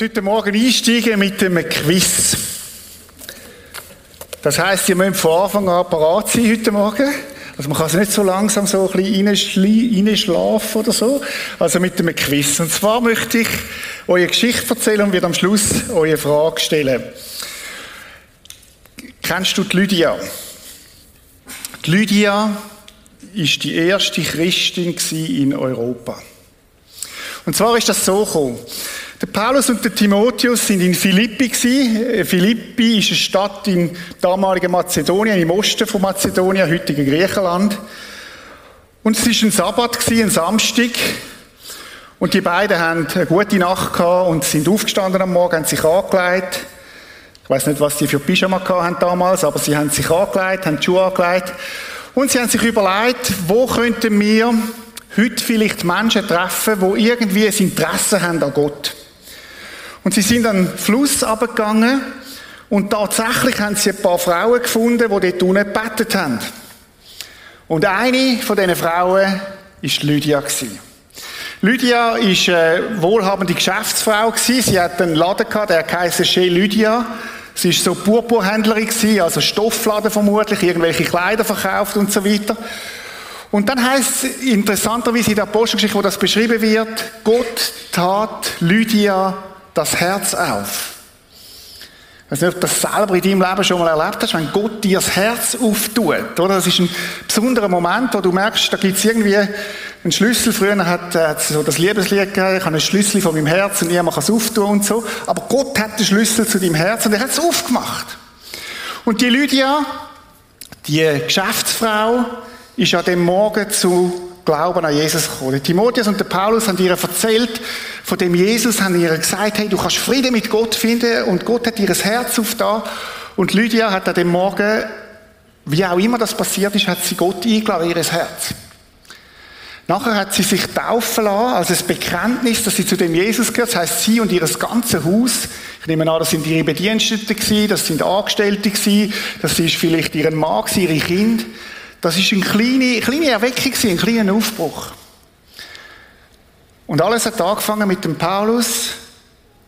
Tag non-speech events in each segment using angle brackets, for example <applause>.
möchte heute Morgen einsteigen mit einem Quiz. Das heisst, ihr müsst von Anfang an parat sein heute Morgen. Also man kann es nicht so langsam so ein bisschen reinschlafen oder so. Also mit einem Quiz. Und zwar möchte ich eure Geschichte erzählen und wird am Schluss eure Frage stellen. Kennst du die Lydia? Die Lydia ist die erste Christin in Europa. Und zwar ist das so gekommen. Der Paulus und der Timotheus sind in Philippi. Äh, Philippi ist eine Stadt im damaligen Mazedonien, im Osten von Mazedonien, heutigen Griechenland. Und es ist ein Sabbat ein Samstag. Und die beiden haben eine gute Nacht gehabt und sind aufgestanden am Morgen, haben sich angelegt. Ich weiß nicht, was die für Pyjama haben damals, aber sie haben sich angelegt, haben die Schuhe angelegt. Und sie haben sich überlegt, wo könnten wir heute vielleicht Menschen treffen, die irgendwie ein Interesse haben an Gott. Und sie sind an Fluss abgegangen und tatsächlich haben sie ein paar Frauen gefunden, die dort unten gebetet haben. Und eine von diesen Frauen ist Lydia Lydia ist eine wohlhabende Geschäftsfrau Sie hat einen Laden gehabt, der heisst Chez Lydia. Sie ist so Purpurhändlerin also Stoffladen vermutlich, irgendwelche Kleider verkauft und so weiter. Und dann heißt es interessanterweise in der Apostelgeschichte, wo das beschrieben wird, Gott tat Lydia das Herz auf. Ich weiß nicht, ob du das selber in deinem Leben schon mal erlebt hast, wenn Gott dir das Herz auftut. Oder? Das ist ein besonderer Moment, wo du merkst, da gibt es irgendwie einen Schlüssel. Früher hat es so das Liebeslied gegeben, ich habe einen Schlüssel von meinem Herz und niemand kann es auftun und so. Aber Gott hat den Schlüssel zu deinem Herz und er hat es aufgemacht. Und die Lydia, die Geschäftsfrau, ist an dem Morgen zu Glauben an Jesus gekommen. Der Timotheus und der Paulus haben ihr erzählt von dem Jesus, haben ihr gesagt, hey, du kannst Frieden mit Gott finden und Gott hat ihr Herz aufgetan. Und Lydia hat an dem Morgen, wie auch immer das passiert ist, hat sie Gott eingeladen, ihr Herz. Nachher hat sie sich taufen lassen, als ein Bekenntnis, dass sie zu dem Jesus gehört. Das heißt, sie und ihr ganzes Haus, ich nehme an, das sind ihre Bediensteten gewesen, das sind Angestellte gewesen, das ist vielleicht ihren Mann gewesen, ihre Kinder. Das ist eine kleine, kleine Erweckung, ein kleiner Aufbruch. Und alles hat angefangen mit dem Paulus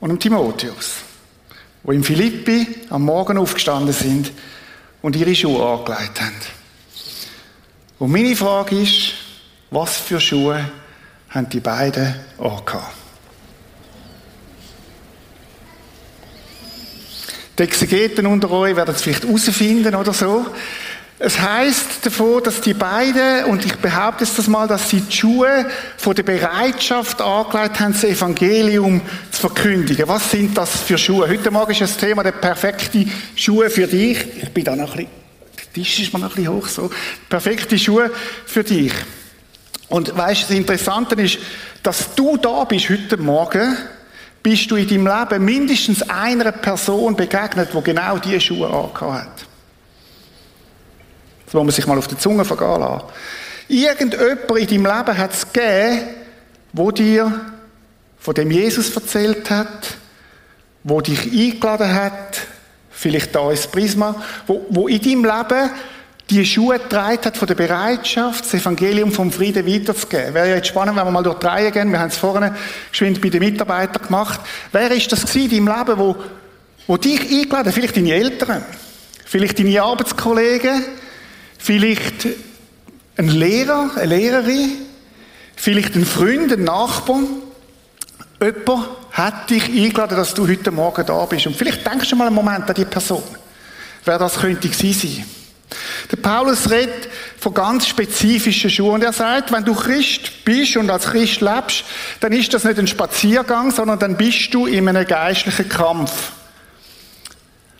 und dem Timotheus, wo in Philippi am Morgen aufgestanden sind und ihre Schuhe angelegt haben. Und meine Frage ist, was für Schuhe haben die beiden angehabt? Die Exegeten unter euch werden es vielleicht herausfinden oder so. Es heißt davon, dass die beiden, und ich behaupte es das mal, dass sie die Schuhe von der Bereitschaft angelegt haben, das Evangelium zu verkündigen. Was sind das für Schuhe? Heute Morgen ist das Thema der perfekte Schuhe für dich. Ich bin da noch ein bisschen, der Tisch ist mir noch ein bisschen hoch, so. Perfekte Schuhe für dich. Und weißt, das Interessante ist, dass du da bist heute Morgen, bist du in deinem Leben mindestens einer Person begegnet, die genau diese Schuhe angehabt hat. Das muss man sich mal auf die Zunge vergehen lassen. Irgendjemand in deinem Leben hat es gegeben, wo dir von dem Jesus erzählt hat, wo dich eingeladen hat, vielleicht da ins Prisma, wo, wo in deinem Leben die Schuhe getragen hat von der Bereitschaft, das Evangelium vom Frieden weiterzugeben. Wäre ja jetzt spannend, wenn wir mal durch die gehen. Wir haben es vorne geschwind bei den Mitarbeitern gemacht. Wer ist das in deinem Leben, wo, wo dich eingeladen hat? Vielleicht deine Eltern, vielleicht deine Arbeitskollegen, Vielleicht ein Lehrer, eine Lehrerin, vielleicht ein Freund, ein Nachbar. Jemand hat dich eingeladen, dass du heute Morgen da bist. Und vielleicht denkst du mal einen Moment an die Person. Wer das könnte sein. Der Paulus redet von ganz spezifischen Schuhen. Und er sagt, wenn du Christ bist und als Christ lebst, dann ist das nicht ein Spaziergang, sondern dann bist du in einem geistlichen Kampf.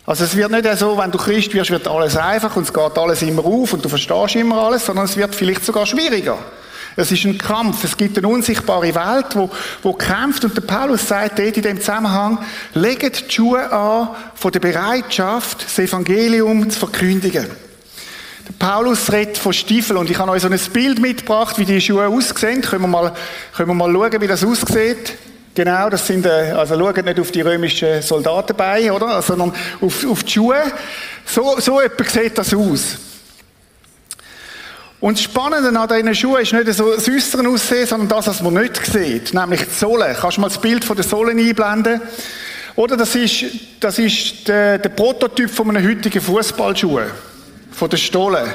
Also es wird nicht so, wenn du Christ wirst, wird alles einfach und es geht alles immer auf und du verstehst immer alles, sondern es wird vielleicht sogar schwieriger. Es ist ein Kampf. Es gibt eine unsichtbare Welt, wo, wo kämpft. Und der Paulus sagt dort in dem Zusammenhang, legt die Schuhe an von der Bereitschaft, das Evangelium zu verkündigen. Der Paulus redet von Stiefeln und ich habe euch so ein Bild mitgebracht, wie die Schuhe aussehen. Können wir mal, können wir mal schauen, wie das aussieht. Genau, das sind, äh, also schaut nicht auf die römischen Soldaten bei, oder? Sondern auf, auf die Schuhe. So, so etwa sieht das aus. Und das Spannende an diesen Schuhen ist nicht so das Äußere aussehen, sondern das, was man nicht sieht, nämlich die Sohle. Kannst du mal das Bild von der Sohle einblenden? Oder das ist, das ist der, der Prototyp von einem heutigen Fußballschuh. Von der Stolle.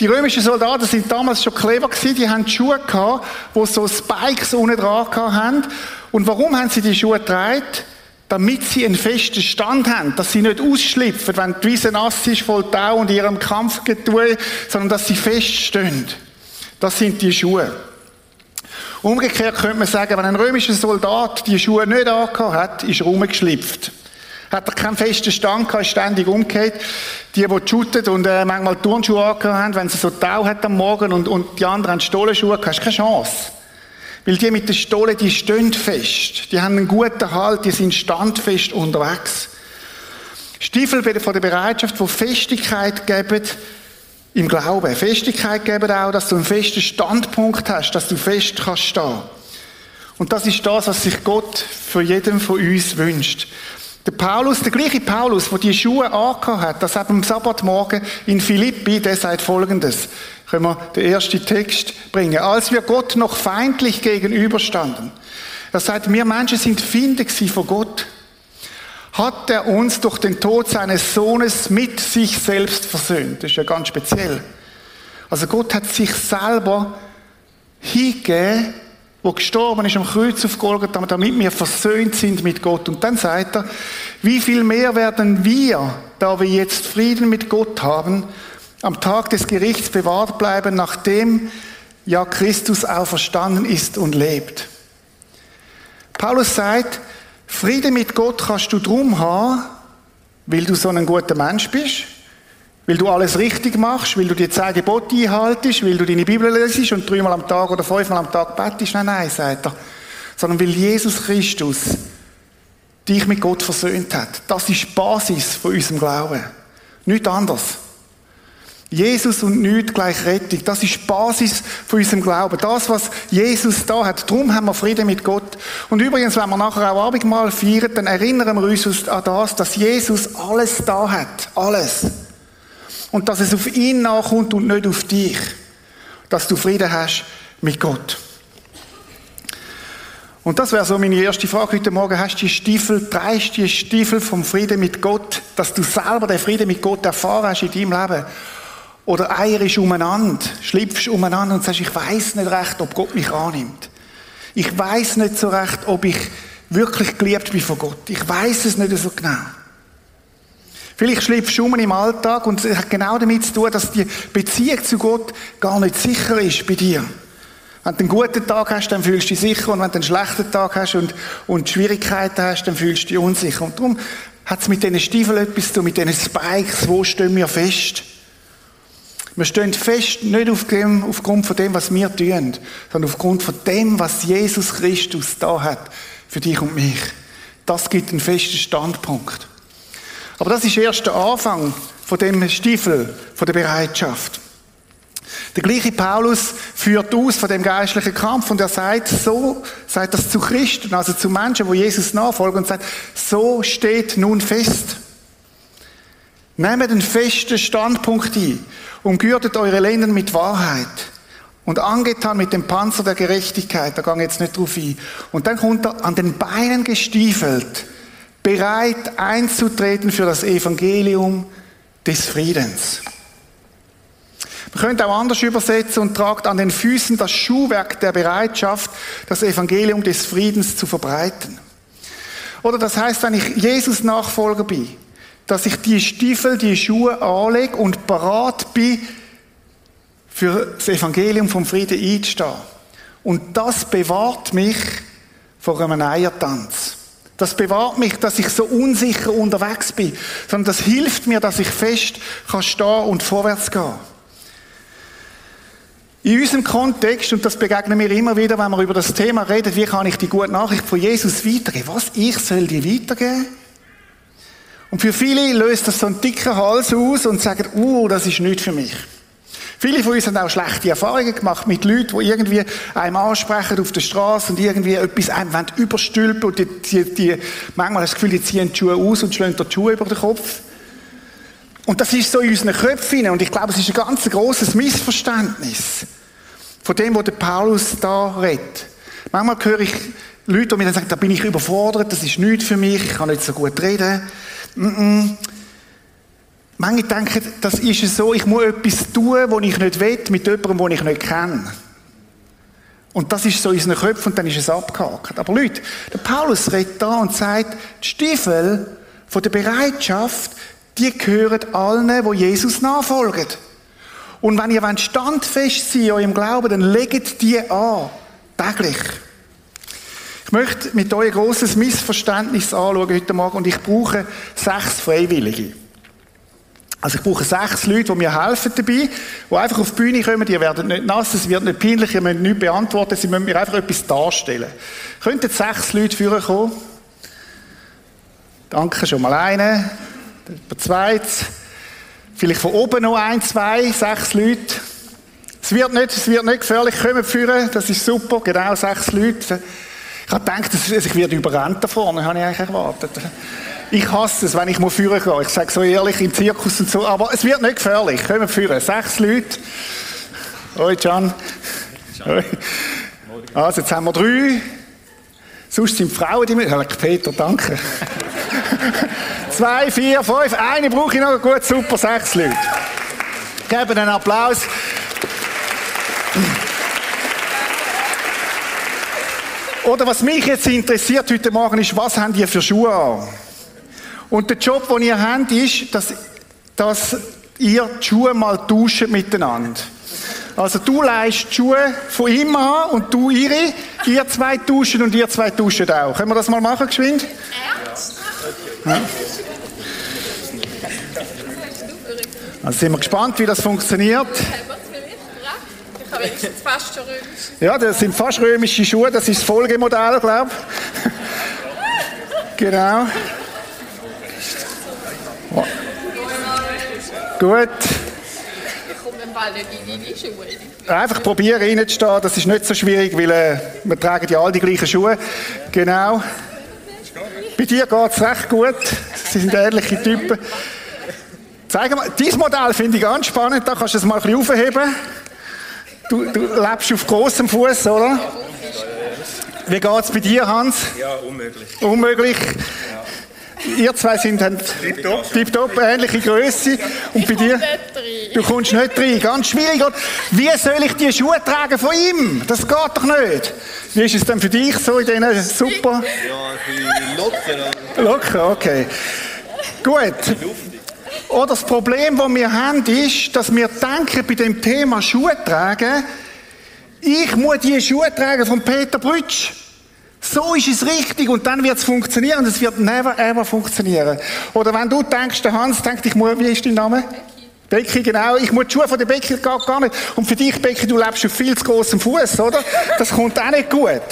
Die römischen Soldaten sind damals schon clever gewesen. Die haben Schuhe gehabt, wo so Spikes unten dran haben. Und warum haben sie die Schuhe getragen? damit sie einen festen Stand haben, dass sie nicht ausschlüpfen, wenn die Wiese nass ist, voll Tau und ihrem Kampfgetue, sondern dass sie feststehen. Das sind die Schuhe. Umgekehrt könnte man sagen, wenn ein römischer Soldat die Schuhe nicht angehabt hat, ist er rumgeschlüpft. Hat er keinen festen Stand gehabt, ist ständig umgekehrt. Die, die shooten und äh, manchmal Turnschuhe angehabt haben, wenn sie so Tau hat am Morgen und, und die anderen haben Stollenschuhe hast keine Chance. Weil die mit der Stolle, die stehen fest. Die haben einen guten Halt, die sind standfest unterwegs. Stiefel von der Bereitschaft, wo Festigkeit geben im Glauben. Festigkeit geben auch, dass du einen festen Standpunkt hast, dass du fest kannst stehen. Und das ist das, was sich Gott für jeden von uns wünscht. Der Paulus, der gleiche Paulus, der die Schuhe angehabt hat, das hat am Sabbatmorgen in Philippi, der sagt Folgendes können wir den ersten Text bringen. Als wir Gott noch feindlich gegenüberstanden, er sagt, wir Menschen sind Finde von Gott, hat er uns durch den Tod seines Sohnes mit sich selbst versöhnt. Das ist ja ganz speziell. Also Gott hat sich selber hingegeben, wo gestorben ist am Kreuz auf Golgatha, damit wir versöhnt sind mit Gott. Und dann sagt er, wie viel mehr werden wir, da wir jetzt Frieden mit Gott haben, am Tag des Gerichts bewahrt bleiben, nachdem ja Christus auferstanden ist und lebt. Paulus sagt, Friede mit Gott kannst du drum haben, weil du so ein guter Mensch bist, weil du alles richtig machst, weil du die zehn Gebote einhaltest, weil du deine Bibel lesest und dreimal am Tag oder fünfmal am Tag betest. Nein, nein, sagt er. Sondern weil Jesus Christus dich mit Gott versöhnt hat. Das ist die Basis von unserem Glauben. Nichts anderes. Jesus und nichts gleich Rettung. Das ist die Basis von unserem Glauben. Das, was Jesus da hat. Darum haben wir Frieden mit Gott. Und übrigens, wenn wir nachher auch Abendmahl feiern, dann erinnern wir uns an das, dass Jesus alles da hat. Alles. Und dass es auf ihn nachkommt und nicht auf dich. Dass du Frieden hast mit Gott. Und das wäre so meine erste Frage heute Morgen. Hast du die Stiefel, dreist die Stiefel vom Frieden mit Gott, dass du selber den Frieden mit Gott erfahren hast in deinem Leben? Oder eierst umeinander, schlüpfst umeinander und sagst, ich weiß nicht recht, ob Gott mich annimmt. Ich weiß nicht so recht, ob ich wirklich geliebt bin von Gott. Ich weiß es nicht so genau. Vielleicht schlüpfst du um im Alltag und es hat genau damit zu tun, dass die Beziehung zu Gott gar nicht sicher ist bei dir. Wenn du einen guten Tag hast, dann fühlst du dich sicher und wenn du einen schlechten Tag hast und, und Schwierigkeiten hast, dann fühlst du dich unsicher. Und darum hat es mit diesen Stiefeln etwas zu tun, mit diesen Spikes, wo stehen wir fest? Wir stehen fest nicht auf dem, aufgrund von dem, was wir tun, sondern aufgrund von dem, was Jesus Christus da hat für dich und mich. Das gibt einen festen Standpunkt. Aber das ist erst der Anfang von dem Stiefel, von der Bereitschaft. Der gleiche Paulus führt aus von dem geistlichen Kampf und er sagt so, sagt das zu Christen, also zu Menschen, wo Jesus nachfolgen und sagt, so steht nun fest. Nehmt einen festen Standpunkt ein. Umgürtet eure Lenden mit Wahrheit. Und angetan mit dem Panzer der Gerechtigkeit, da ich jetzt nicht drauf ein. Und dann kommt er an den Beinen gestiefelt, bereit einzutreten für das Evangelium des Friedens. Man könnte auch anders übersetzen und tragt an den Füßen das Schuhwerk der Bereitschaft, das Evangelium des Friedens zu verbreiten. Oder das heißt, wenn ich Jesus Nachfolger bin, dass ich die Stiefel, die Schuhe anlege und parat bin, für das Evangelium vom Frieden einzustehen. Und das bewahrt mich vor einem Eiertanz. Das bewahrt mich, dass ich so unsicher unterwegs bin, sondern das hilft mir, dass ich fest kann stehen und vorwärts gehen. In unserem Kontext, und das begegnen wir immer wieder, wenn wir über das Thema reden, wie kann ich die gute Nachricht von Jesus weitergeben? Was? Ich soll die weitergeben? Und für viele löst das so einen dicken Hals aus und sagen, uh, das ist nicht für mich. Viele von uns haben auch schlechte Erfahrungen gemacht mit Leuten, die irgendwie einem ansprechen auf der Straße und irgendwie etwas einem überstülpen und die, die, die, manchmal das Gefühl, die ziehen die Schuhe aus und schlagen die Schuhe über den Kopf. Und das ist so in unseren Köpfen und ich glaube, es ist ein ganz großes Missverständnis von dem, was der Paulus da redet. Manchmal höre ich Leute, die mir dann sagen, da bin ich überfordert, das ist nichts für mich, ich kann nicht so gut reden. Manche denken, das ist so, ich muss etwas tun, was ich nicht will, mit jemandem, den ich nicht kenne. Und das ist so in unseren Köpfen und dann ist es abgehakt. Aber Leute, der Paulus redet da und sagt, die Stiefel von der Bereitschaft, die gehören allen, wo Jesus nachfolgen. Und wenn ihr standfest sein in eurem Glauben, dann legt die an. Täglich. Ich möchte mit euch ein grosses Missverständnis anschauen heute Morgen und ich brauche sechs Freiwillige. Also ich brauche sechs Leute, die mir helfen dabei, die einfach auf die Bühne kommen, die werden nicht nass, es wird nicht peinlich, ihr müsst nichts beantworten, sie müssen mir einfach etwas darstellen. Könnten sechs Leute führen kommen? Danke, schon mal eine. Der zweite. Vielleicht von oben noch ein, zwei, sechs Leute. Es wird nicht, es wird nicht gefährlich kommen führen, das ist super, genau sechs Leute. Ich habe gedacht, ich werde überrannt da vorne, habe ich eigentlich erwartet. Ich hasse es, wenn ich mal führen gehe. Ich sage so ehrlich, im Zirkus und so. Aber es wird nicht gefährlich. Können wir führen. Sechs Leute. Hoi, Can. Hoi. Also, jetzt haben wir drei. Sonst sind Frauen die mit. Peter, danke. <laughs> Zwei, vier, fünf. Eine brauche ich noch. Gut, super, sechs Leute. Geben einen Applaus. Oder was mich jetzt interessiert heute Morgen ist, was haben die für Schuhe an? Und der Job, den ihr habt, ist, dass, dass ihr die Schuhe mal tauscht miteinander. Also du leist die Schuhe von ihm an und du ihre, ihr zwei tauschen und ihr zwei tauschen auch. Können wir das mal machen, geschwind? Ja. Also sind wir gespannt, wie das funktioniert. Ich habe fast schon römisch. Ja, das sind fast römische Schuhe, das ist das Folgemodell, glaube ich. <laughs> genau. Gut. Deine Schuhe. Einfach probieren reinzustehen, das ist nicht so schwierig, weil äh, wir tragen ja alle die gleichen Schuhe. Genau. Bei dir geht es recht gut. Sie sind ähnliche Typen. Zeig mal, dieses Modell finde ich ganz spannend, da kannst du es mal ein bisschen aufheben. Du, du lebst auf großem Fuß, oder? Wie geht es bei dir, Hans? Ja, unmöglich. Unmöglich. Ihr zwei sind tipptopp, tipptopp, ähnliche Größe. Und bei dir? Du kommst nicht rein. Ganz schwierig. Wie soll ich die Schuhe tragen von ihm? Das geht doch nicht. Wie ist es denn für dich so in diesen super? Ja, ein bisschen locker. Locker, okay. Gut. Oder das Problem, das wir haben, ist, dass wir denken, bei dem Thema Schuhe tragen, ich muss die Schuhe tragen von Peter Brütsch. So ist es richtig und dann wird es funktionieren und es wird never ever funktionieren. Oder wenn du denkst, der Hans denkt, ich muss, wie ist dein Name? Becky. Genau. Ich muss die Schuhe von der Becky gar, gar nicht. Und für dich, Becky, du lebst auf viel zu großem Fuß, oder? Das kommt auch nicht gut.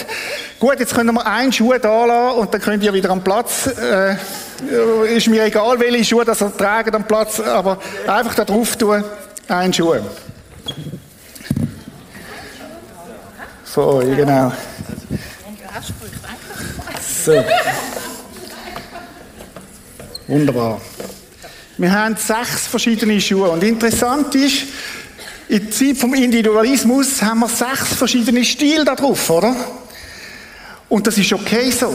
Gut, jetzt können wir einen Schuh da lassen und dann könnt ihr wieder am Platz, äh, ist mir egal, welche Schuhe das er tragen am Platz, aber einfach da drauf tun, einen Schuh. So, genau. So. Wunderbar. Wir haben sechs verschiedene Schuhe. Und interessant ist, in der Zeit vom Individualismus haben wir sechs verschiedene Stile da drauf, oder? Und das ist okay so.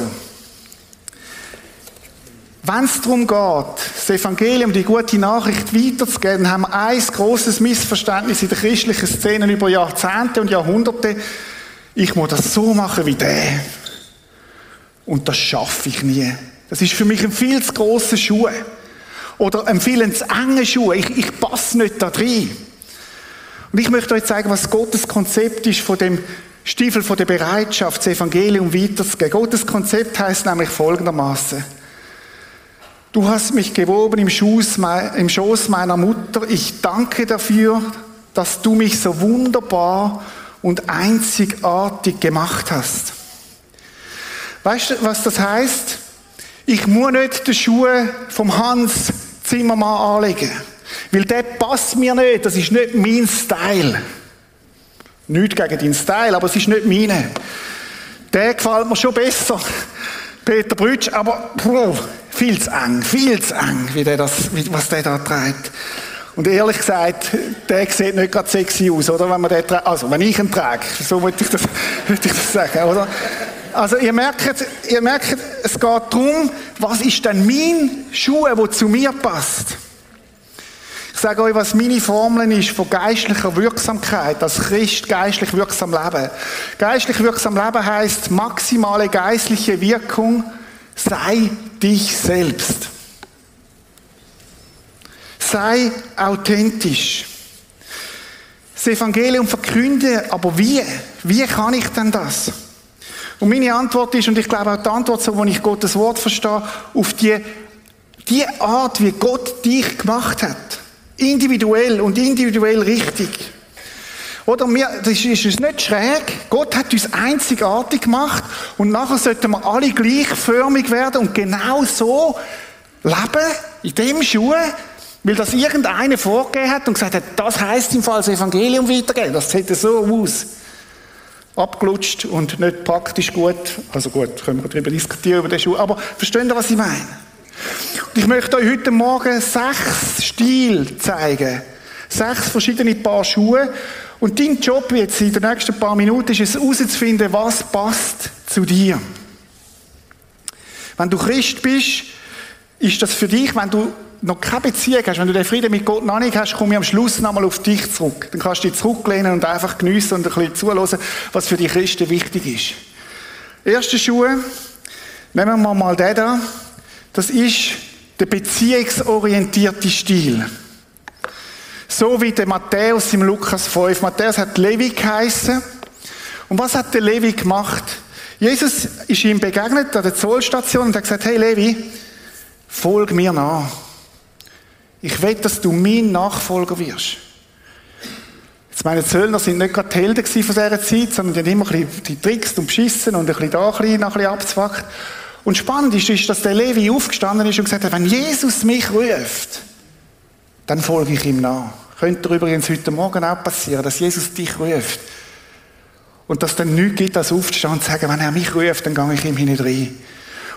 Wenn es darum geht, das Evangelium, die gute Nachricht weiterzugeben, haben wir ein großes Missverständnis in der christlichen Szene über Jahrzehnte und Jahrhunderte. Ich muss das so machen wie der. Und das schaffe ich nie. Das ist für mich ein viel zu grosser Schuh. Oder ein viel zu enger Schuh. Ich, ich passe nicht da drin. Und ich möchte euch zeigen, was Gottes Konzept ist von dem Stiefel von der Bereitschaft, das Evangelium weiterzugeben. Gottes Konzept heißt nämlich folgendermaßen: Du hast mich gewoben im Schoß, im Schoß meiner Mutter. Ich danke dafür, dass du mich so wunderbar und einzigartig gemacht hast. Weißt du, was das heißt? Ich muss nicht die Schuhe vom Hans Zimmermann anlegen. Weil der passt mir nicht. Das ist nicht mein Style. Nicht gegen deinen Style, aber es ist nicht meine. Der gefällt mir schon besser. Peter Brütsch, aber puh, viel zu eng, viel zu eng, wie der das, was der da trägt. Und ehrlich gesagt, der sieht nicht gerade sexy aus, oder? Wenn man den. Also, wenn ich ihn trage. So würde ich das, <laughs> ich das sagen, oder? Also, ihr merkt, ihr merkt, es geht darum, was ist denn mein Schuh, der zu mir passt? Ich sage euch, was meine Formel ist von geistlicher Wirksamkeit, als Christ geistlich wirksam leben. Geistlich wirksam leben heißt maximale geistliche Wirkung, sei dich selbst. Sei authentisch. Das Evangelium verkünde, aber wie? Wie kann ich denn das? Und meine Antwort ist, und ich glaube auch die Antwort, so, wo ich Gottes Wort verstehe, auf die, die Art, wie Gott dich gemacht hat. Individuell und individuell richtig. Oder mir, das ist uns nicht schräg. Gott hat uns einzigartig gemacht und nachher sollten wir alle gleichförmig werden und genau so leben, in dem Schuh, weil das irgendeiner vorgegeben hat und gesagt hat, das heißt im Fall das Evangelium weitergeben. Das sieht so aus. Abgelutscht und nicht praktisch gut. Also gut, können wir darüber diskutieren, über den Schuh. Aber verstehen Sie, was ich meine? Und ich möchte euch heute Morgen sechs Stil zeigen. Sechs verschiedene Paar Schuhe. Und dein Job jetzt in den nächsten paar Minuten ist es herauszufinden, was passt zu dir. Wenn du Christ bist, ist das für dich, wenn du noch keine Beziehung hast, wenn du den Frieden mit Gott noch nicht hast, komme ich am Schluss nochmal auf dich zurück. Dann kannst du dich zurücklehnen und einfach geniessen und ein bisschen zuhören, was für die Christen wichtig ist. Erste Schuhe, nehmen wir mal den da. Das ist der beziehungsorientierte Stil. So wie der Matthäus im Lukas 5. Matthäus hat Levi geheißen. Und was hat der Levi gemacht? Jesus ist ihm begegnet an der Zollstation und hat gesagt, hey Levi, folg mir nach. Ich will, dass du mein Nachfolger wirst. Jetzt meine Zöllner sind nicht gerade die Helden von dieser Zeit, sondern die haben immer ein bisschen getrickst und beschissen und ein bisschen da ein bisschen, ein bisschen abzwackt. Und spannend ist, ist, dass der Levi aufgestanden ist und gesagt hat, wenn Jesus mich ruft, dann folge ich ihm nach. Könnte übrigens heute Morgen auch passieren, dass Jesus dich ruft. Und dass dann nichts gibt, als aufzustehen und zu sagen, wenn er mich ruft, dann gehe ich ihm hinein.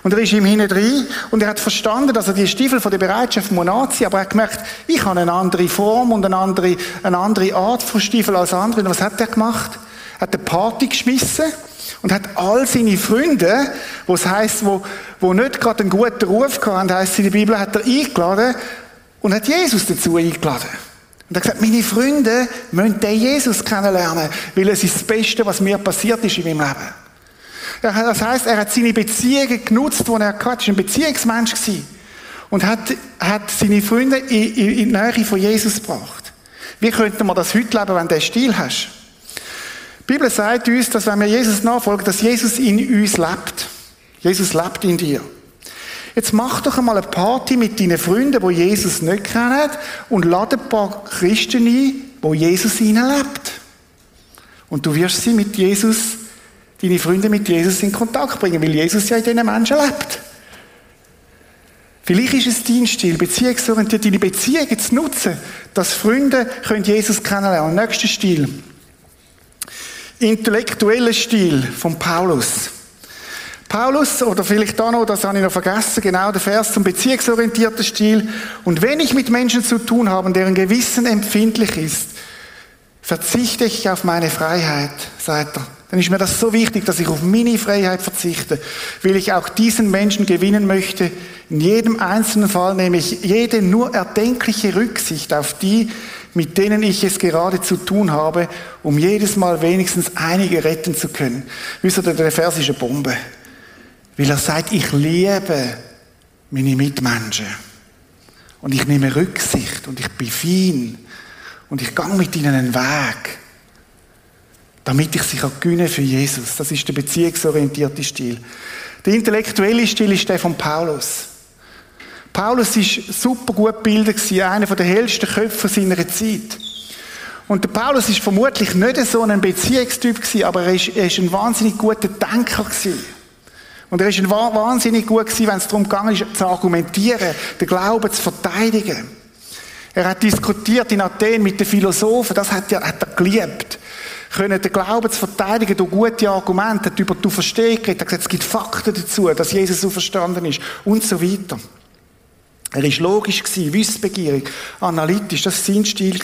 Und er ist ihm hinein und er hat verstanden, dass er die Stiefel von der Bereitschaft muss anziehen, aber er hat gemerkt, ich habe eine andere Form und eine andere, eine andere Art von Stiefel als andere. Und was hat er gemacht? Er hat eine Party geschmissen und hat all seine Freunde, wo es heisst, wo, wo nicht gerade einen guten Ruf hatten, heisst in der Bibel, hat er eingeladen und hat Jesus dazu eingeladen. Und er hat gesagt, meine Freunde müssen den Jesus kennenlernen, weil es ist das Beste, was mir passiert ist in meinem Leben. Das heißt, er hat seine Beziehungen genutzt, die er hatte. Er war ein Beziehungsmensch und hat, hat seine Freunde in, in, in die Nähe von Jesus gebracht. Wie könnte man das heute leben, wenn du diesen Stil hast? Die Bibel sagt uns, dass wenn wir Jesus nachfolgen, dass Jesus in uns lebt. Jesus lebt in dir. Jetzt mach doch einmal eine Party mit deinen Freunden, die Jesus nicht kennen, und lade ein paar Christen ein, wo Jesus in ihnen lebt. Und du wirst sie mit Jesus deine Freunde mit Jesus in Kontakt bringen, weil Jesus ja in diesen Menschen lebt. Vielleicht ist es dein Stil, beziehungsorientiert deine Beziehungen zu nutzen, dass Freunde können Jesus kennenlernen. Nächster Stil. Intellektueller Stil von Paulus. Paulus, oder vielleicht da noch, das habe ich noch vergessen, genau der Vers zum beziehungsorientierten Stil. Und wenn ich mit Menschen zu tun habe, deren Gewissen empfindlich ist, verzichte ich auf meine Freiheit, sagt er dann ist mir das so wichtig, dass ich auf meine Freiheit verzichte, weil ich auch diesen Menschen gewinnen möchte. In jedem einzelnen Fall nehme ich jede nur erdenkliche Rücksicht auf die, mit denen ich es gerade zu tun habe, um jedes Mal wenigstens einige retten zu können. Wisst ihr, der Vers ist eine Bombe. Weil er sagt, ich liebe meine Mitmenschen. Und ich nehme Rücksicht und ich bin fein. Und ich gehe mit ihnen einen Weg damit ich sie gewinnen für Jesus. Das ist der beziehungsorientierte Stil. Der intellektuelle Stil ist der von Paulus. Paulus ist super gut gebildet, einer der hellsten Köpfe seiner Zeit. Und der Paulus ist vermutlich nicht so ein Beziehungstyp gewesen, aber er ist, er ist ein wahnsinnig guter Denker gewesen. Und er ist ein wahnsinnig gut gewesen, wenn es darum ging, zu argumentieren, den Glauben zu verteidigen. Er hat diskutiert in Athen mit den Philosophen, das hat er, hat er geliebt. Können den Glauben zu verteidigen durch gute Argumente, hat über die Auferstehung geredet, hat gesagt, es gibt Fakten dazu, dass Jesus auferstanden ist und so weiter. Er war logisch, wissbegierig, analytisch, das war sein Stil.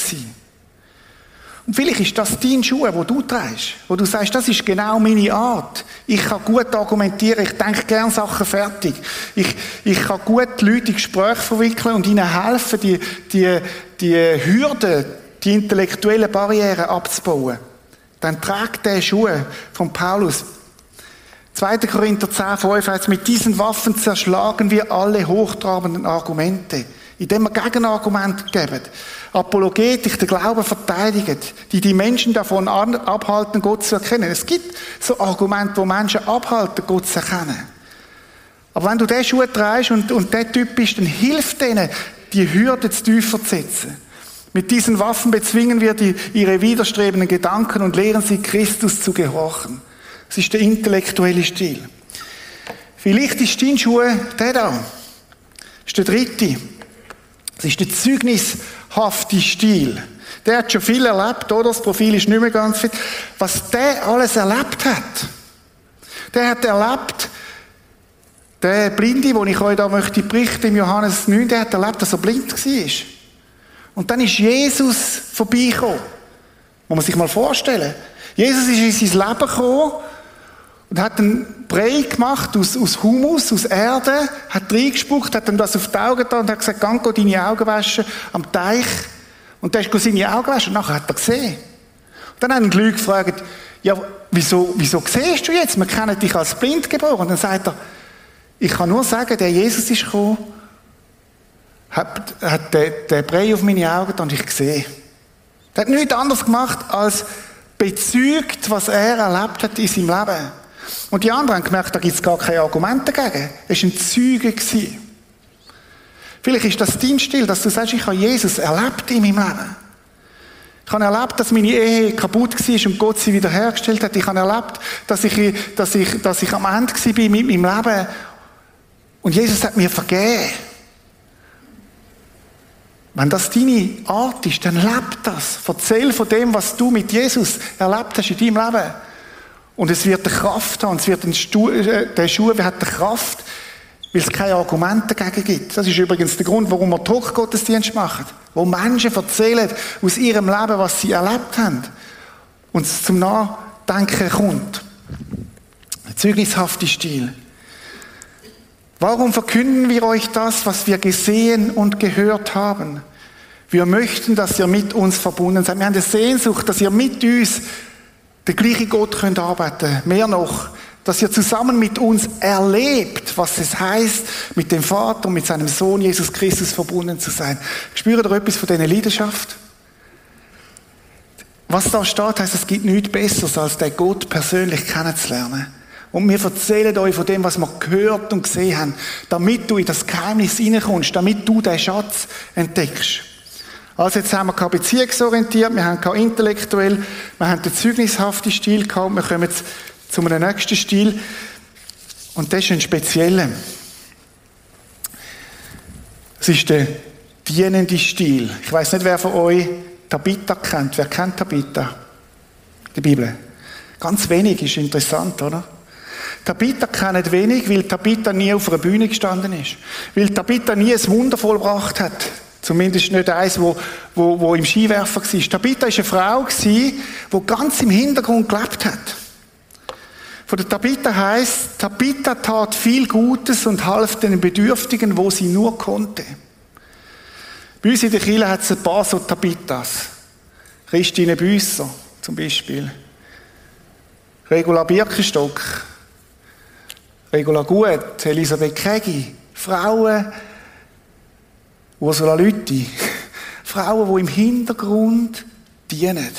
Und vielleicht ist das dein Schuh, wo du trägst, wo du sagst, das ist genau meine Art. Ich kann gut argumentieren, ich denke gern Sachen fertig. Ich, ich kann gut Leute in Gespräche verwickeln und ihnen helfen, die, die, die Hürden, die intellektuellen Barrieren abzubauen. Dann trägt der Schuhe von Paulus. 2. Korinther 10, 5 heißt, mit diesen Waffen zerschlagen wir alle hochtrabenden Argumente, indem wir Gegenargumente geben. Apologetik, den Glauben verteidigen, die die Menschen davon abhalten, Gott zu erkennen. Es gibt so Argumente, wo Menschen abhalten, Gott zu erkennen. Aber wenn du diesen Schuh trägst und, und der Typ bist, dann hilft denen, die Hürde zu tiefer zu setzen. Mit diesen Waffen bezwingen wir die, ihre widerstrebenden Gedanken und lehren sie, Christus zu gehorchen. Das ist der intellektuelle Stil. Vielleicht ist dein Schuh der da. Ist der dritte. Das ist der zeugnishafte Stil. Der hat schon viel erlebt, oder? Das Profil ist nicht mehr ganz fit. Was der alles erlebt hat, der hat erlebt, der Blinde, den ich euch da möchte berichten, im Johannes 9, der hat erlebt, dass er blind war. Und dann ist Jesus vorbeigekommen. Muss man sich mal vorstellen. Jesus ist in sein Leben gekommen und hat einen Brei gemacht aus, aus Humus, aus Erde, hat reingespuckt, hat ihm das auf die Augen getan und hat gesagt, geh deine Augen waschen am Teich. Und dann ist seine Augen waschen und nachher hat er gesehen. Und dann haben die Leute gefragt, ja, wieso, wieso siehst du jetzt? Wir kennen dich als blind geboren. Und dann sagt er, ich kann nur sagen, der Jesus ist gekommen, hat, hat den, den Brei auf meine Augen und ich sehe. Er hat nichts anderes gemacht, als bezeugt, was er erlebt hat in seinem Leben. Und die anderen haben gemerkt, da gibt es gar keine Argumente dagegen. Er war ein Zeuge. Vielleicht ist das dein Stil, dass du sagst, ich habe Jesus erlebt in meinem Leben. Ich habe erlebt, dass meine Ehe kaputt war und Gott sie wiederhergestellt hat. Ich habe erlebt, dass ich, dass ich, dass ich am Ende war mit meinem Leben. Und Jesus hat mir vergeben. Wenn das deine Art ist, dann lebt das. Erzähl von dem, was du mit Jesus erlebt hast in deinem Leben. Und es wird eine Kraft haben, es wird ein Stuhl, äh, der Schuh hat eine Kraft, weil es keine Argumente dagegen gibt. Das ist übrigens der Grund, warum wir Druckgottesdienst machen. Wo Menschen erzählen aus ihrem Leben, was sie erlebt haben. Und es zum Nachdenken kommt. Ein zeugnishafter Stil. Warum verkünden wir euch das, was wir gesehen und gehört haben? Wir möchten, dass ihr mit uns verbunden seid. Wir haben eine Sehnsucht, dass ihr mit uns der gleiche Gott könnt arbeiten. Mehr noch, dass ihr zusammen mit uns erlebt, was es heißt, mit dem Vater und mit seinem Sohn Jesus Christus verbunden zu sein. Spürt ihr etwas von dieser Leidenschaft? Was da steht, heißt, es gibt nichts Besseres, als den Gott persönlich kennenzulernen. Und wir erzählen euch von dem, was wir gehört und gesehen haben, damit du in das Geheimnis hineinkommst, damit du den Schatz entdeckst. Also jetzt haben wir kein beziehungsorientiert, wir haben kein intellektuell, wir haben den zeugnishaften Stil gehabt, wir kommen jetzt zu einem nächsten Stil. Und das ist ein spezieller. Das ist der dienende Stil. Ich weiß nicht, wer von euch Tabitha kennt. Wer kennt Tabitha? Die Bibel. Ganz wenig, ist interessant, oder? Tabitha kennt wenig, weil Tabitha nie auf einer Bühne gestanden ist. Weil Tabitha nie ein Wunder vollbracht hat. Zumindest nicht eins, wo, wo, wo im Skiwerfer war. Tabitha war eine Frau, die ganz im Hintergrund gelebt hat. Von der Tabitha heißt, Tabitha tat viel Gutes und half den Bedürftigen, wo sie nur konnte. Bei uns in der Kirche hat es ein paar so Tabitas. Christine Büsser zum Beispiel. Regula Birkenstock. Regula Gut. Elisabeth Kegi. Frauen, Ursula Lütti. <laughs> Frauen, die im Hintergrund dienen.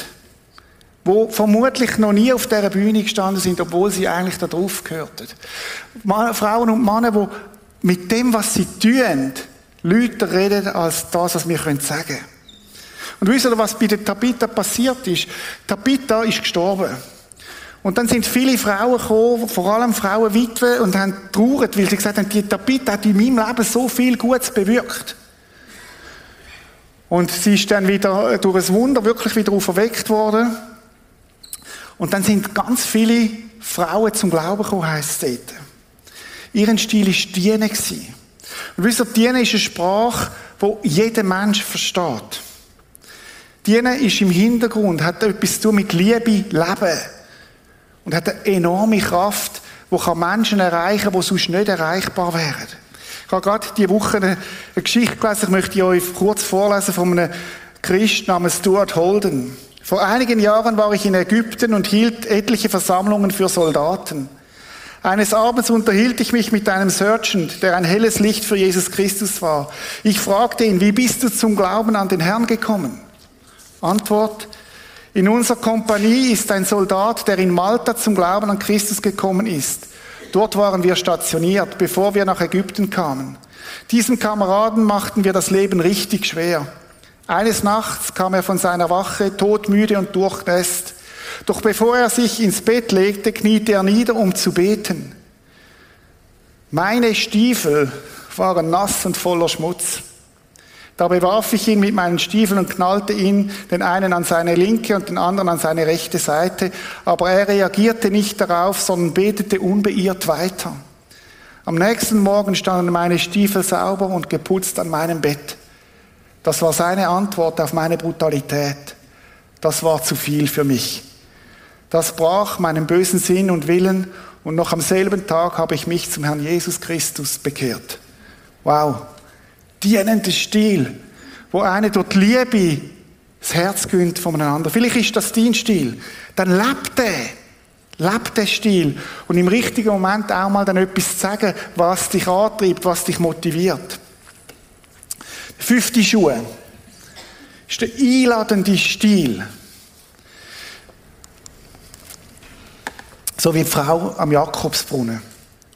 Die vermutlich noch nie auf dieser Bühne gestanden sind, obwohl sie eigentlich da drauf gehörten. Frauen und Männer, die mit dem, was sie tun, Leute reden als das, was wir sagen können. Und wisst ihr, was bei der Tabitha passiert ist? Tabitha ist gestorben. Und dann sind viele Frauen gekommen, vor allem Frauen Witwe, und haben trauert, weil sie gesagt haben, die Tabitha hat in meinem Leben so viel Gutes bewirkt. Und sie ist dann wieder durch ein Wunder wirklich wieder auferweckt worden. Und dann sind ganz viele Frauen zum Glauben gekommen, heisst es. Ihren Stil war Dienen. Und wisst ihr, Dienen ist eine Sprache, die jeder Mensch versteht. Dienen ist im Hintergrund, hat etwas zu tun mit Liebe, Leben. Und hat eine enorme Kraft, die Menschen erreichen kann, die sonst nicht erreichbar wären. Ich habe gerade diese Woche eine, Geschichte gelesen, ich möchte euch kurz vorlesen von einem Christ namens Stuart Holden. Vor einigen Jahren war ich in Ägypten und hielt etliche Versammlungen für Soldaten. Eines Abends unterhielt ich mich mit einem Sergeant, der ein helles Licht für Jesus Christus war. Ich fragte ihn, wie bist du zum Glauben an den Herrn gekommen? Antwort, in unserer Kompanie ist ein Soldat, der in Malta zum Glauben an Christus gekommen ist. Dort waren wir stationiert, bevor wir nach Ägypten kamen. Diesem Kameraden machten wir das Leben richtig schwer. Eines Nachts kam er von seiner Wache, todmüde und durchnässt. Doch bevor er sich ins Bett legte, kniete er nieder, um zu beten. Meine Stiefel waren nass und voller Schmutz. Da bewarf ich ihn mit meinen Stiefeln und knallte ihn, den einen an seine linke und den anderen an seine rechte Seite, aber er reagierte nicht darauf, sondern betete unbeirrt weiter. Am nächsten Morgen standen meine Stiefel sauber und geputzt an meinem Bett. Das war seine Antwort auf meine Brutalität. Das war zu viel für mich. Das brach meinen bösen Sinn und Willen und noch am selben Tag habe ich mich zum Herrn Jesus Christus bekehrt. Wow, dienender Stil, wo einer durch die Liebe das Herz gönnt voneinander. Vielleicht ist das dein Stil. Dann lebt der. Lebt der Stil. Und im richtigen Moment auch mal dann etwas zu sagen, was dich antreibt, was dich motiviert. Fünfte Schuh ist der einladende Stil. So wie die Frau am Jakobsbrunnen.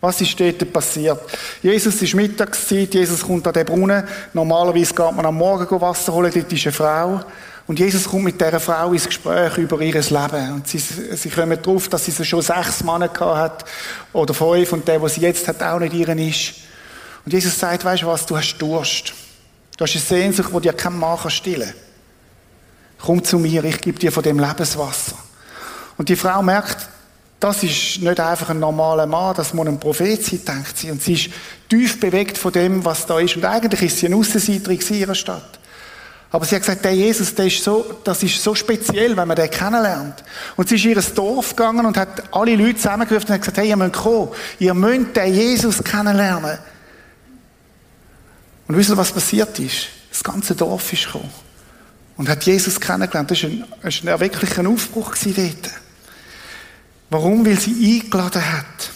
Was ist dort passiert? Jesus ist Mittagszeit, Jesus kommt an den Brunnen. Normalerweise geht man am Morgen Wasser holen, dort ist eine Frau. Und Jesus kommt mit dieser Frau ins Gespräch über ihr Leben. Und sie, sie kommen darauf, dass sie schon sechs Männer gehabt hat, oder fünf, und der, was sie jetzt hat, auch nicht ihren ist. Und Jesus sagt, weißt du was, du hast Durst. Du hast eine Sehnsucht, die dir kein Mann stillen kann. Komm zu mir, ich gebe dir von dem Lebenswasser. Und die Frau merkt, das ist nicht einfach ein normaler Mann, das muss ein Prophet sein, denkt sie. Und sie ist tief bewegt von dem, was da ist. Und eigentlich ist sie ein Aussenseiterin in ihrer Stadt. Aber sie hat gesagt, der Jesus, der ist so, das ist so speziell, wenn man den kennenlernt. Und sie ist in ihr Dorf gegangen und hat alle Leute zusammengerufen und hat gesagt, hey, ihr müsst kommen. Ihr müsst den Jesus kennenlernen. Und wisst ihr, was passiert ist? Das ganze Dorf ist gekommen. Und hat Jesus kennengelernt. Das war ein, ein wirklicher Aufbruch dort. Warum? Weil sie eingeladen hat.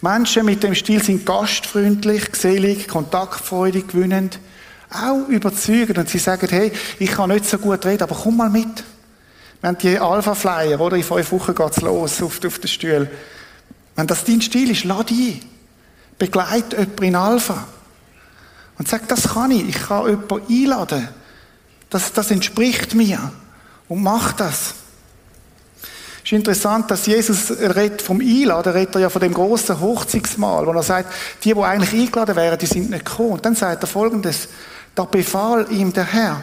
Menschen mit dem Stil sind gastfreundlich, geselig, kontaktfreudig, gewinnend, auch überzeugend. Und sie sagen, hey, ich kann nicht so gut reden, aber komm mal mit. Wir haben die Alpha-Flyer, oder? In fünf Wochen geht's los, auf, auf den Stuhl. Wenn das dein Stil ist, lad ein. Begleit jemanden in Alpha. Und sag, das kann ich. Ich kann jemanden einladen. Das, das entspricht mir. Und mach das. Ist interessant, dass Jesus redet vom Einladen, redet er ja von dem großen Hochzeitsmahl, wo er sagt, die, die eigentlich eingeladen wären, die sind nicht gekommen. Und dann sagt er folgendes, da befahl ihm der Herr,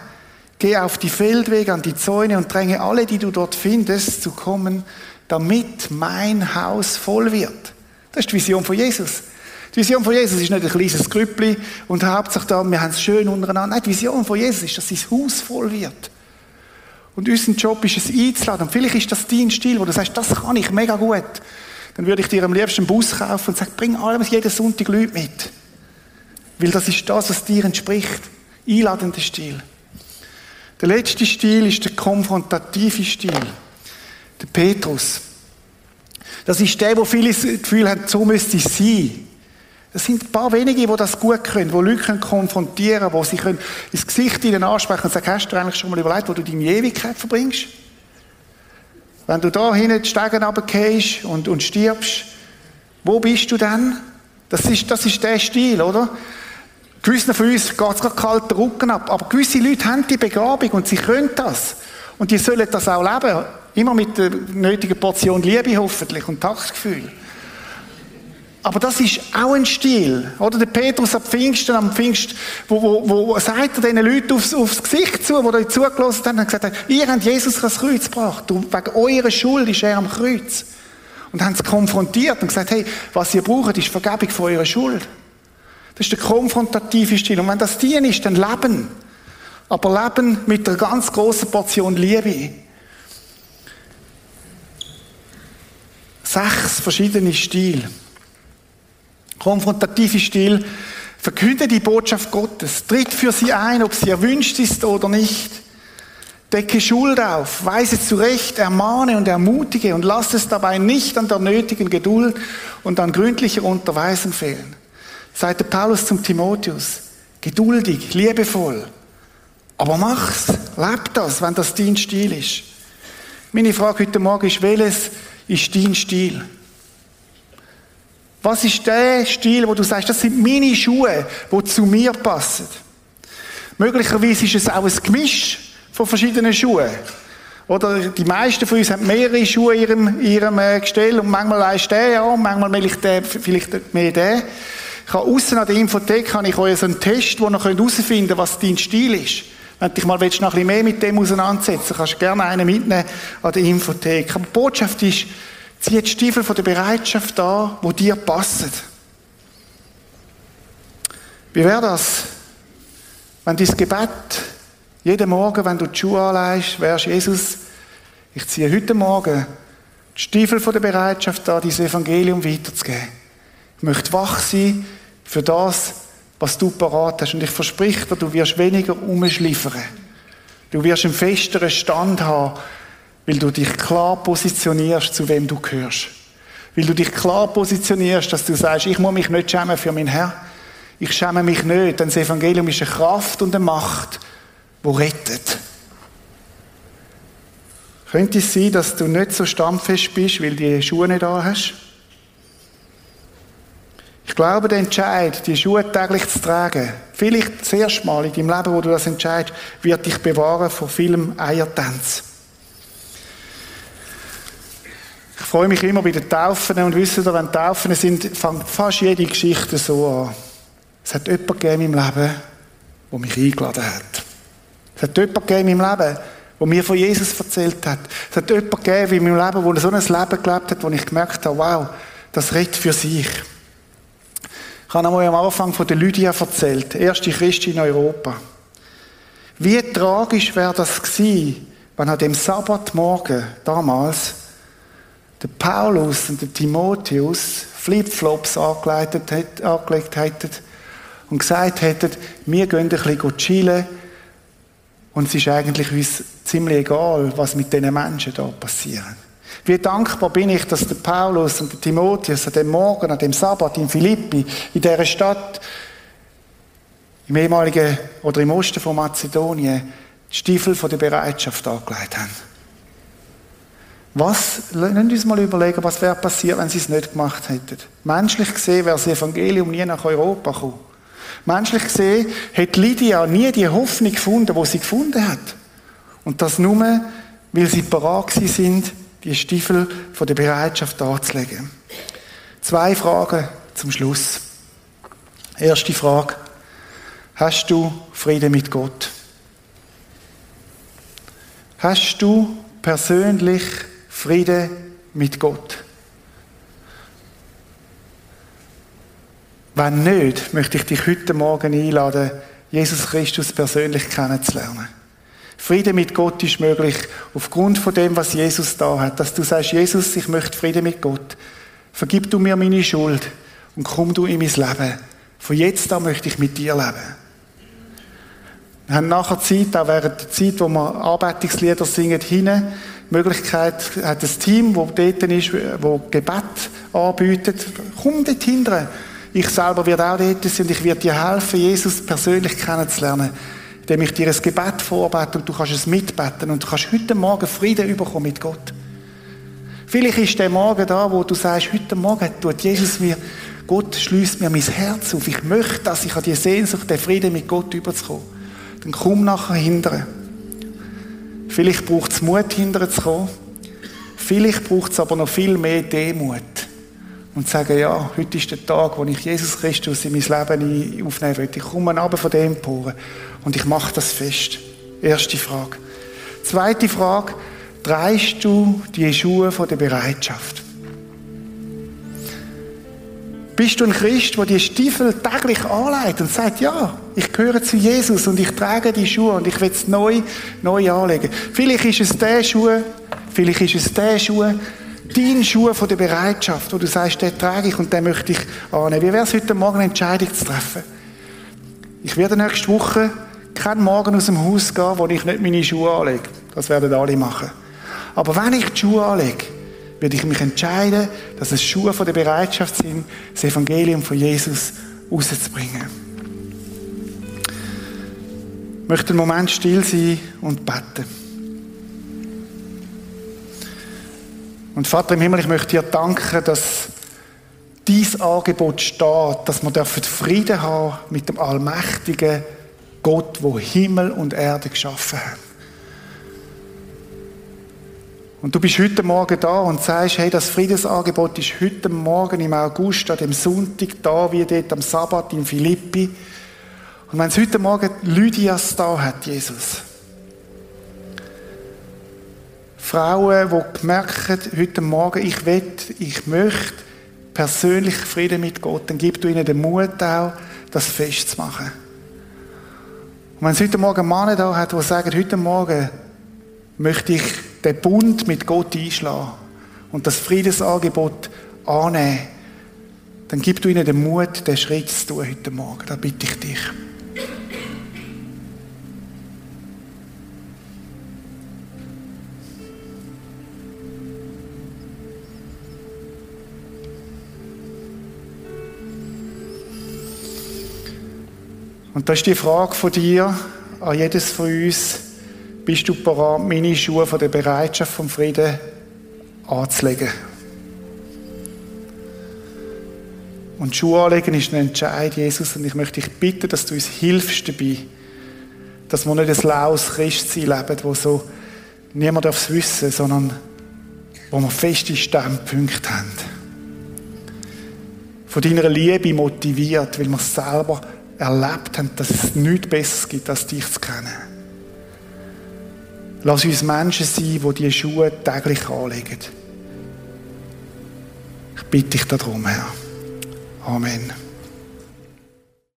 geh auf die Feldwege an die Zäune und dränge alle, die du dort findest, zu kommen, damit mein Haus voll wird. Das ist die Vision von Jesus. Die Vision von Jesus ist nicht ein kleines Grüppli und Hauptsache da, wir haben es schön untereinander. Nein, die Vision von Jesus ist, dass sein Haus voll wird. Und unser Job ist es einzuladen. Vielleicht ist das dein Stil, wo du sagst, das kann ich mega gut. Dann würde ich dir am liebsten einen Bus kaufen und sagen, bring alles jeden Sonntag Leute mit. Weil das ist das, was dir entspricht. Einladender Stil. Der letzte Stil ist der konfrontative Stil. Der Petrus. Das ist der, wo viele das Gefühl haben, so müsste es sein. Es sind ein paar wenige, die das gut können, die Leute konfrontieren können, die sie ins Gesicht ihnen ansprechen und sagen, hast du eigentlich schon mal überlegt, wo du deine Ewigkeit verbringst? Wenn du da hinten die Stege runtergehst und, und stirbst, wo bist du dann? Das ist, das ist der Stil, oder? Gewissen von uns geht es kalt den Rücken ab, aber gewisse Leute haben die Begabung und sie können das. Und die sollen das auch leben. Immer mit der nötigen Portion Liebe hoffentlich und Taktgefühl. Aber das ist auch ein Stil. Oder der Petrus am Pfingsten, am Pfingst, wo, wo, wo sagt er diesen Leuten aufs, aufs Gesicht zu, wo euch zugelassen haben, und gesagt, ihr habt Jesus ans Kreuz gebracht. Und wegen eurer Schuld ist er am Kreuz. Und haben sie konfrontiert und gesagt, hey, was ihr braucht, ist Vergebung von eurer Schuld. Das ist der konfrontative Stil. Und wenn das Dienen ist, dann Leben. Aber Leben mit einer ganz großen Portion Liebe. Sechs verschiedene Stile. Konfrontative Stil. Verkünde die Botschaft Gottes. Tritt für sie ein, ob sie erwünscht ist oder nicht. Decke Schuld auf, weise zurecht, ermahne und ermutige und lass es dabei nicht an der nötigen Geduld und an gründlicher Unterweisung fehlen. Seite Paulus zum Timotheus. Geduldig, liebevoll. Aber mach's, leb das, wenn das dein Stil ist. Meine Frage heute Morgen ist, welches ist dein Stil? Was ist der Stil, wo du sagst, das sind meine Schuhe, die zu mir passen? Möglicherweise ist es auch ein Gemisch von verschiedenen Schuhen. Oder die meisten von uns haben mehrere Schuhe in ihrem, in ihrem äh, Gestell und manchmal leist der ja, manchmal will ich den, vielleicht mehr den. Ich habe außen an der Infothek habe ich euch so einen Test, wo ihr herausfinden könnt, was dein Stil ist. Wenn du dich mal noch ein bisschen mehr mit dem auseinandersetzen kannst du gerne einen mitnehmen an der Infothek. Aber die Botschaft ist, zieh die Stiefel von der Bereitschaft an, wo dir passen. Wie wäre das, wenn dein Gebet jeden Morgen, wenn du die Schuhe anlegst, wärst Jesus, ich ziehe heute Morgen die Stiefel von der Bereitschaft an, dieses Evangelium weiterzugeben. Ich möchte wach sein für das, was du parat hast. Und ich verspreche dir, du wirst weniger umschliffern. Du wirst einen festeren Stand haben, weil du dich klar positionierst, zu wem du gehörst. Weil du dich klar positionierst, dass du sagst, ich muss mich nicht schämen für mein Herr. Ich schäme mich nicht, denn das Evangelium ist eine Kraft und eine Macht, wo rettet. Könnte es sein, dass du nicht so stammfest bist, weil du die Schuhe nicht da hast? Ich glaube, der Entscheid, die Schuhe täglich zu tragen, vielleicht das erste Mal in deinem Leben, wo du das entscheidest, wird dich bewahren vor vielem Eiertanz. Ich freue mich immer bei den Taufen und wisst ihr, wenn Taufen sind, fängt fast jede Geschichte so an. Es hat jemanden gegeben in meinem Leben, der mich eingeladen hat. Es hat jemanden gegeben in meinem Leben, der mir von Jesus erzählt hat. Es hat jemanden gegeben in meinem Leben, der so ein Leben gelebt hat, wo ich gemerkt habe, wow, das redet für sich. Ich habe einmal am Anfang von der Lydia erzählt, erste Christin in Europa. Wie tragisch wäre das gewesen, wenn an dem Sabbatmorgen damals der Paulus und der Timotheus Flipflops angelegt, hätten und gesagt hätten, wir gehen ein bisschen chillen und es ist eigentlich uns ziemlich egal, was mit diesen Menschen da passiert. Wie dankbar bin ich, dass der Paulus und der Timotheus an dem Morgen, an dem Sabbat in Philippi, in dieser Stadt, im ehemaligen oder im Osten von Mazedonien, die Stiefel der Bereitschaft angelegt haben. Was, lasst uns mal überlegen, was wäre passiert, wenn sie es nicht gemacht hätten. Menschlich gesehen wäre das Evangelium nie nach Europa gekommen. Menschlich gesehen hat Lydia nie die Hoffnung gefunden, die sie gefunden hat. Und das nur, weil sie parat sind, die Stiefel von der Bereitschaft darzulegen. Zwei Fragen zum Schluss. Erste Frage. Hast du Frieden mit Gott? Hast du persönlich Frieden mit Gott? Wenn nicht, möchte ich dich heute Morgen einladen, Jesus Christus persönlich kennenzulernen. Friede mit Gott ist möglich aufgrund von dem, was Jesus da hat. Dass du sagst, Jesus, ich möchte Friede mit Gott. Vergib du mir meine Schuld und komm du in mein Leben. Von jetzt an möchte ich mit dir leben. Wir haben nachher Zeit, auch während der Zeit, wo wir Arbeitungslieder singen, hinein. Möglichkeit hat ein Team, das dort ist, wo Gebet anbietet. Komm dort hinten. Ich selber werde auch dort sein und ich werde dir helfen, Jesus persönlich kennenzulernen indem ich dir ein Gebet vorbete und du kannst es mitbeten und du kannst heute Morgen Frieden bekommen mit Gott. Vielleicht ist der Morgen da, wo du sagst, heute Morgen tut Jesus mir, Gott schließt mir mein Herz auf. Ich möchte, dass ich an die Sehnsucht, den Frieden mit Gott überzukommen. Dann komm nachher hinterher. Vielleicht braucht es Mut, hinterher zu kommen. Vielleicht braucht es aber noch viel mehr Demut. und sagen, ja, heute ist der Tag, wo ich Jesus Christus in mein Leben aufnehmen will. Ich komme runter von dem Emporen und ich mache das fest. Erste Frage. Zweite Frage, dreist du die Schuhe von der Bereitschaft? Bist du ein Christ, der die Stiefel täglich anlegt und sagt, ja, ich gehöre zu Jesus und ich trage die Schuhe und ich will es neu, neu anlegen. Vielleicht ist es der Schuh, vielleicht ist es der Schuh, dein Schuh von der Bereitschaft, wo du sagst, den trage ich und den möchte ich annehmen. Wie wäre es heute Morgen, eine Entscheidung zu treffen? Ich werde nächste Woche keinen Morgen aus dem Haus gehen, wo ich nicht meine Schuhe anlege. Das werden alle machen. Aber wenn ich die Schuhe anlege, werde ich mich entscheiden, dass es Schuhe von der Bereitschaft sind, das Evangelium von Jesus rauszubringen. Ich möchte einen Moment still sein und beten. Und Vater im Himmel, ich möchte dir danken, dass dies Angebot steht, dass wir Frieden haben mit dem allmächtigen Gott, wo Himmel und Erde geschaffen hat. Und du bist heute Morgen da und sagst, hey, das Friedensangebot ist heute Morgen im August, an dem Sonntag da, wie dort am Sabbat in Philippi. Und wenn es heute Morgen Lydias da hat, Jesus, Frauen, die merken, heute Morgen, ich will, ich möchte persönlich Frieden mit Gott, dann gib du ihnen den Mut auch, das festzumachen. Und wenn es heute Morgen Männer da hat, die sagen, heute Morgen möchte ich den Bund mit Gott einschlagen und das Friedensangebot annehmen, dann gib du ihnen den Mut, den Schritt zu tun heute Morgen. Da bitte ich dich. Und das ist die Frage von dir an jedes von uns. Bist du bereit, meine Schuhe von der Bereitschaft vom Frieden anzulegen? Und Schuhe anlegen ist ein Entscheid, Jesus. Und ich möchte dich bitten, dass du uns hilfst dabei, dass wir nicht ein laues Christsein leben, wo so niemand darf wissen, sondern wo wir feste Standpunkte haben. Von deiner Liebe motiviert, weil wir es selber erlebt haben, dass es nichts Besseres gibt, als dich zu kennen. Lass uns Menschen sein, die diese Schuhe täglich anlegen. Ich bitte dich darum, Herr. Amen.